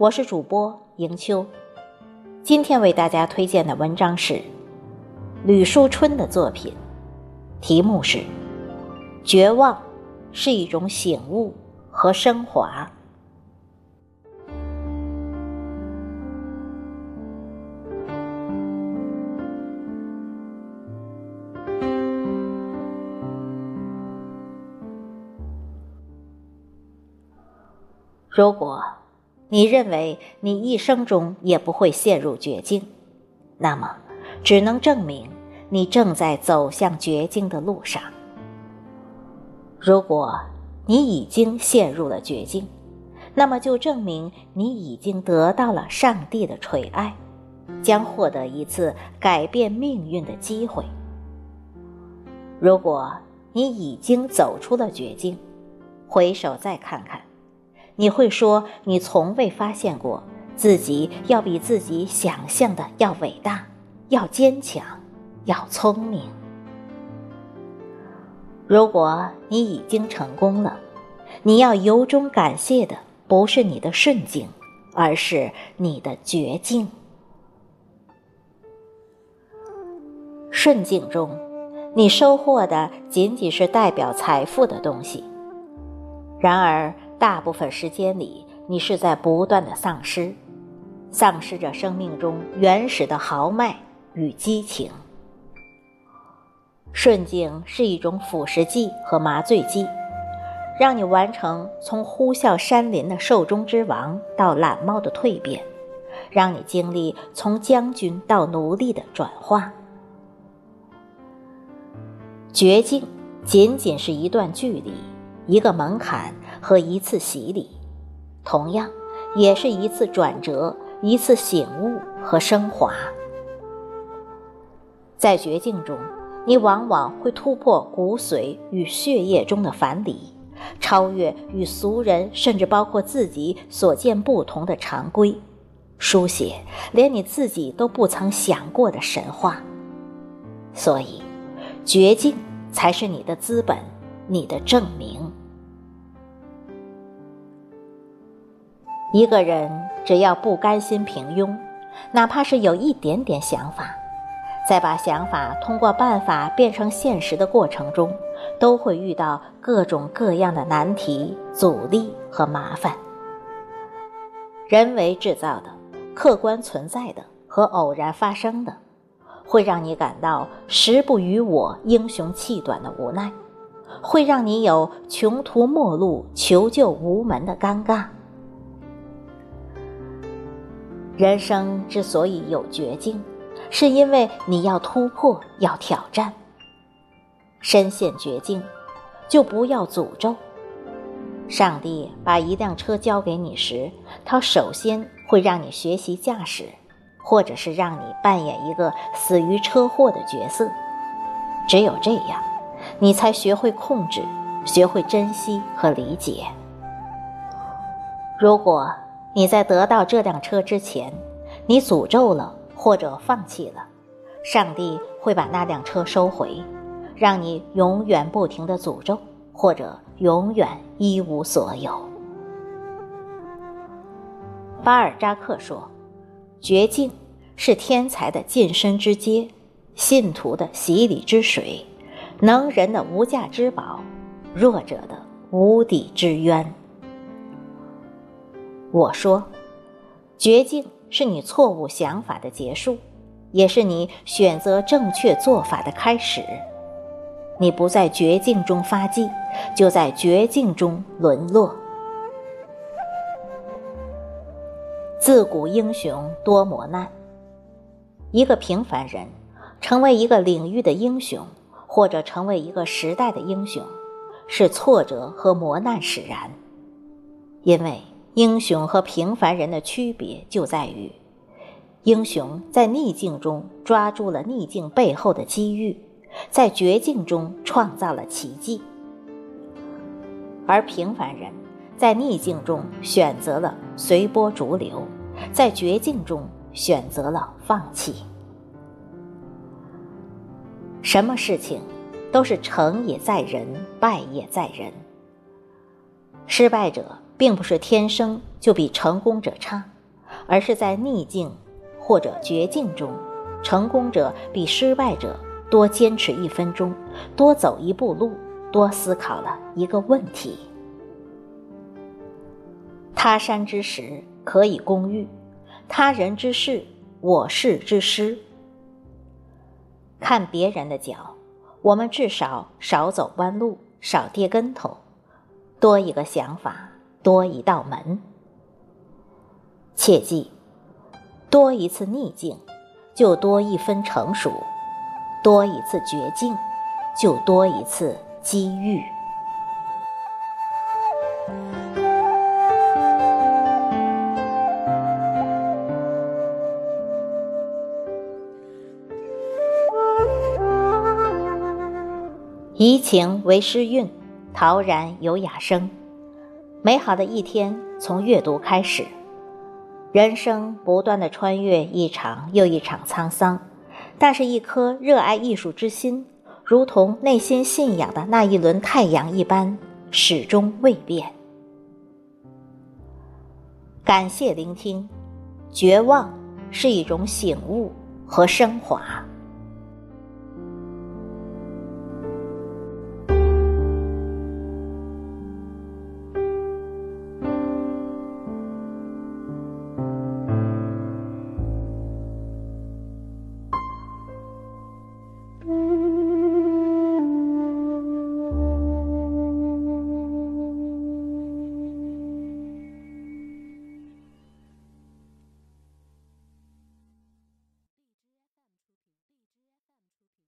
我是主播迎秋，今天为大家推荐的文章是吕书春的作品，题目是《绝望是一种醒悟和升华》。如果。你认为你一生中也不会陷入绝境，那么只能证明你正在走向绝境的路上。如果你已经陷入了绝境，那么就证明你已经得到了上帝的垂爱，将获得一次改变命运的机会。如果你已经走出了绝境，回首再看看。你会说，你从未发现过自己要比自己想象的要伟大，要坚强，要聪明。如果你已经成功了，你要由衷感谢的不是你的顺境，而是你的绝境。顺境中，你收获的仅仅是代表财富的东西，然而。大部分时间里，你是在不断的丧失，丧失着生命中原始的豪迈与激情。顺境是一种腐蚀剂和麻醉剂，让你完成从呼啸山林的兽中之王到懒猫的蜕变，让你经历从将军到奴隶的转化。绝境仅仅是一段距离，一个门槛。和一次洗礼，同样也是一次转折，一次醒悟和升华。在绝境中，你往往会突破骨髓与血液中的藩篱，超越与俗人甚至包括自己所见不同的常规，书写连你自己都不曾想过的神话。所以，绝境才是你的资本，你的证明。一个人只要不甘心平庸，哪怕是有一点点想法，在把想法通过办法变成现实的过程中，都会遇到各种各样的难题、阻力和麻烦。人为制造的、客观存在的和偶然发生的，会让你感到时不与我、英雄气短的无奈，会让你有穷途末路、求救无门的尴尬。人生之所以有绝境，是因为你要突破，要挑战。深陷绝境，就不要诅咒。上帝把一辆车交给你时，他首先会让你学习驾驶，或者是让你扮演一个死于车祸的角色。只有这样，你才学会控制，学会珍惜和理解。如果。你在得到这辆车之前，你诅咒了或者放弃了，上帝会把那辆车收回，让你永远不停的诅咒，或者永远一无所有。巴尔扎克说：“绝境是天才的晋升之阶，信徒的洗礼之水，能人的无价之宝，弱者的无底之渊。”我说，绝境是你错误想法的结束，也是你选择正确做法的开始。你不在绝境中发迹，就在绝境中沦落。自古英雄多磨难，一个平凡人成为一个领域的英雄，或者成为一个时代的英雄，是挫折和磨难使然，因为。英雄和平凡人的区别就在于，英雄在逆境中抓住了逆境背后的机遇，在绝境中创造了奇迹，而平凡人在逆境中选择了随波逐流，在绝境中选择了放弃。什么事情都是成也在人，败也在人。失败者并不是天生就比成功者差，而是在逆境或者绝境中，成功者比失败者多坚持一分钟，多走一步路，多思考了一个问题。他山之石可以攻玉，他人之事我事之师。看别人的脚，我们至少少走弯路，少跌跟头。多一个想法，多一道门。切记，多一次逆境，就多一分成熟；多一次绝境，就多一次机遇。怡情为诗韵。陶然有雅声，美好的一天从阅读开始。人生不断的穿越一场又一场沧桑，但是，一颗热爱艺术之心，如同内心信仰的那一轮太阳一般，始终未变。感谢聆听，绝望是一种醒悟和升华。